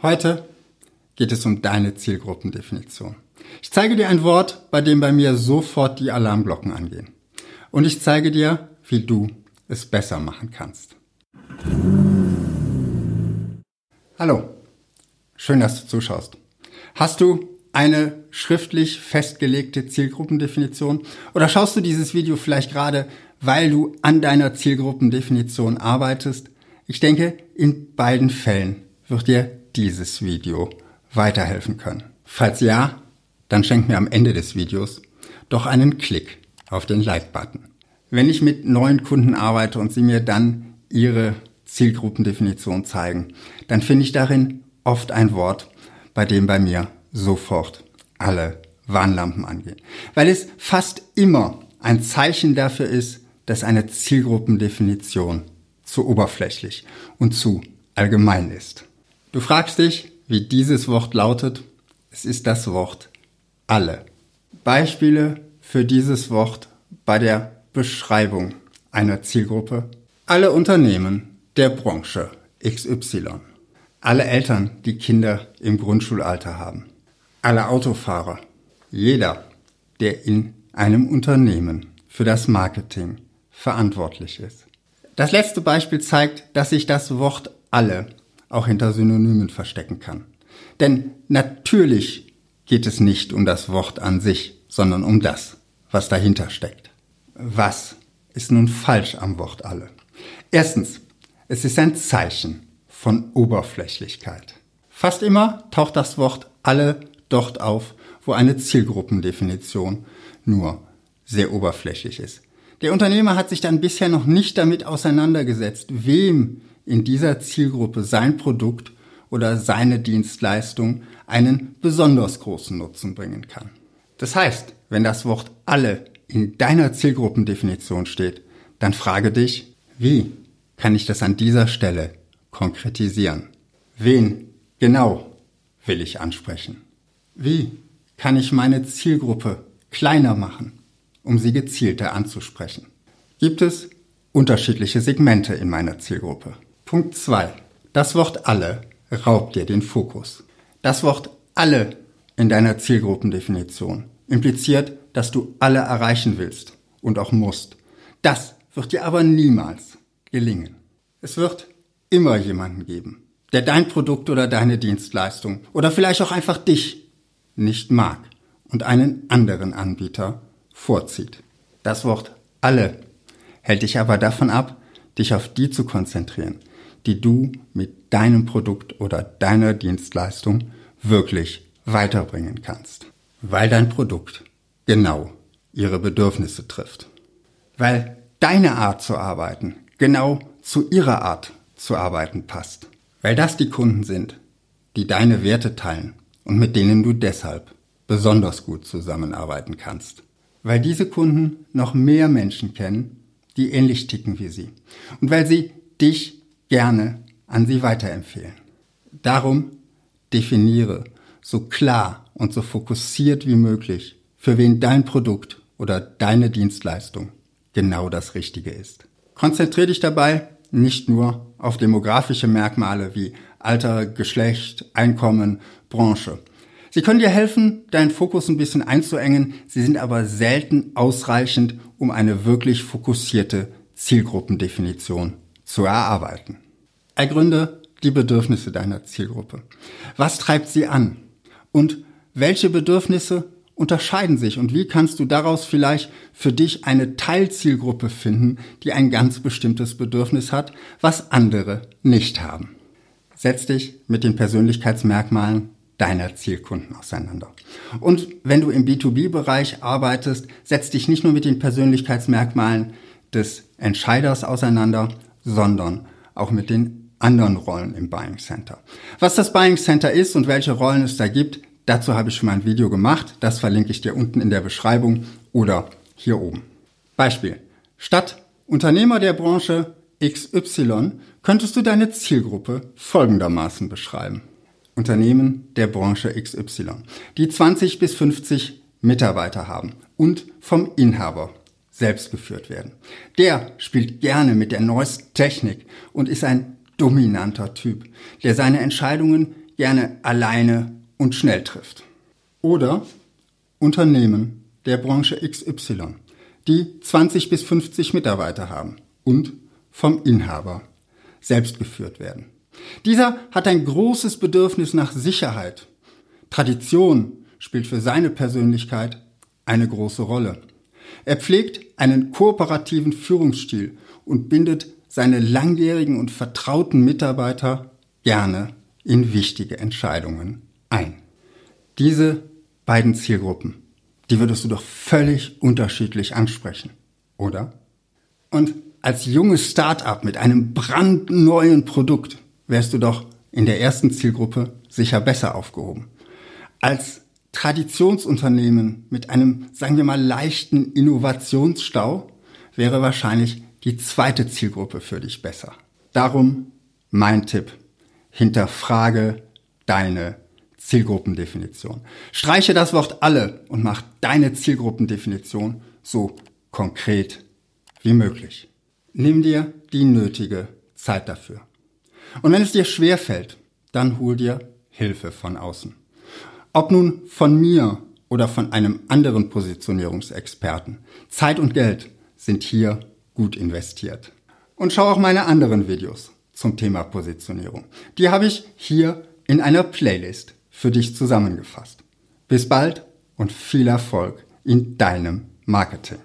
Heute geht es um deine Zielgruppendefinition. Ich zeige dir ein Wort, bei dem bei mir sofort die Alarmglocken angehen. Und ich zeige dir, wie du es besser machen kannst. Hallo, schön, dass du zuschaust. Hast du eine schriftlich festgelegte Zielgruppendefinition oder schaust du dieses Video vielleicht gerade, weil du an deiner Zielgruppendefinition arbeitest? Ich denke, in beiden Fällen wird dir dieses Video weiterhelfen können. Falls ja, dann schenk mir am Ende des Videos doch einen Klick auf den Like-Button. Wenn ich mit neuen Kunden arbeite und sie mir dann ihre Zielgruppendefinition zeigen, dann finde ich darin oft ein Wort, bei dem bei mir sofort alle Warnlampen angehen. Weil es fast immer ein Zeichen dafür ist, dass eine Zielgruppendefinition zu oberflächlich und zu allgemein ist. Du fragst dich, wie dieses Wort lautet. Es ist das Wort alle. Beispiele für dieses Wort bei der Beschreibung einer Zielgruppe. Alle Unternehmen der Branche XY. Alle Eltern, die Kinder im Grundschulalter haben. Alle Autofahrer. Jeder, der in einem Unternehmen für das Marketing verantwortlich ist. Das letzte Beispiel zeigt, dass sich das Wort alle auch hinter Synonymen verstecken kann. Denn natürlich geht es nicht um das Wort an sich, sondern um das, was dahinter steckt. Was ist nun falsch am Wort alle? Erstens, es ist ein Zeichen von Oberflächlichkeit. Fast immer taucht das Wort alle dort auf, wo eine Zielgruppendefinition nur sehr oberflächlich ist. Der Unternehmer hat sich dann bisher noch nicht damit auseinandergesetzt, wem in dieser Zielgruppe sein Produkt oder seine Dienstleistung einen besonders großen Nutzen bringen kann. Das heißt, wenn das Wort alle in deiner Zielgruppendefinition steht, dann frage dich, wie kann ich das an dieser Stelle konkretisieren? Wen genau will ich ansprechen? Wie kann ich meine Zielgruppe kleiner machen, um sie gezielter anzusprechen? Gibt es unterschiedliche Segmente in meiner Zielgruppe? Punkt 2. Das Wort alle raubt dir den Fokus. Das Wort alle in deiner Zielgruppendefinition impliziert, dass du alle erreichen willst und auch musst. Das wird dir aber niemals gelingen. Es wird immer jemanden geben, der dein Produkt oder deine Dienstleistung oder vielleicht auch einfach dich nicht mag und einen anderen Anbieter vorzieht. Das Wort alle hält dich aber davon ab, dich auf die zu konzentrieren, die du mit deinem Produkt oder deiner Dienstleistung wirklich weiterbringen kannst. Weil dein Produkt genau ihre Bedürfnisse trifft. Weil deine Art zu arbeiten genau zu ihrer Art zu arbeiten passt. Weil das die Kunden sind, die deine Werte teilen und mit denen du deshalb besonders gut zusammenarbeiten kannst. Weil diese Kunden noch mehr Menschen kennen, die ähnlich ticken wie sie. Und weil sie dich gerne an sie weiterempfehlen. Darum definiere so klar und so fokussiert wie möglich, für wen dein Produkt oder deine Dienstleistung genau das Richtige ist. Konzentriere dich dabei nicht nur auf demografische Merkmale wie Alter, Geschlecht, Einkommen, Branche. Sie können dir helfen, deinen Fokus ein bisschen einzuengen, sie sind aber selten ausreichend, um eine wirklich fokussierte Zielgruppendefinition zu erarbeiten. Ergründe die Bedürfnisse deiner Zielgruppe. Was treibt sie an? Und welche Bedürfnisse unterscheiden sich? Und wie kannst du daraus vielleicht für dich eine Teilzielgruppe finden, die ein ganz bestimmtes Bedürfnis hat, was andere nicht haben? Setz dich mit den Persönlichkeitsmerkmalen deiner Zielkunden auseinander. Und wenn du im B2B-Bereich arbeitest, setz dich nicht nur mit den Persönlichkeitsmerkmalen des Entscheiders auseinander, sondern auch mit den anderen Rollen im Buying Center. Was das Buying Center ist und welche Rollen es da gibt, dazu habe ich schon mal ein Video gemacht. Das verlinke ich dir unten in der Beschreibung oder hier oben. Beispiel. Statt Unternehmer der Branche XY könntest du deine Zielgruppe folgendermaßen beschreiben. Unternehmen der Branche XY, die 20 bis 50 Mitarbeiter haben und vom Inhaber selbst geführt werden. Der spielt gerne mit der neuesten Technik und ist ein dominanter Typ, der seine Entscheidungen gerne alleine und schnell trifft. Oder Unternehmen der Branche XY, die 20 bis 50 Mitarbeiter haben und vom Inhaber selbst geführt werden. Dieser hat ein großes Bedürfnis nach Sicherheit. Tradition spielt für seine Persönlichkeit eine große Rolle. Er pflegt einen kooperativen Führungsstil und bindet seine langjährigen und vertrauten Mitarbeiter gerne in wichtige Entscheidungen ein. Diese beiden Zielgruppen, die würdest du doch völlig unterschiedlich ansprechen, oder? Und als junges Start-up mit einem brandneuen Produkt wärst du doch in der ersten Zielgruppe sicher besser aufgehoben. Als Traditionsunternehmen mit einem, sagen wir mal, leichten Innovationsstau wäre wahrscheinlich die zweite Zielgruppe für dich besser. Darum mein Tipp. Hinterfrage deine Zielgruppendefinition. Streiche das Wort alle und mach deine Zielgruppendefinition so konkret wie möglich. Nimm dir die nötige Zeit dafür. Und wenn es dir schwer fällt, dann hol dir Hilfe von außen. Ob nun von mir oder von einem anderen Positionierungsexperten. Zeit und Geld sind hier gut investiert. Und schau auch meine anderen Videos zum Thema Positionierung. Die habe ich hier in einer Playlist für dich zusammengefasst. Bis bald und viel Erfolg in deinem Marketing.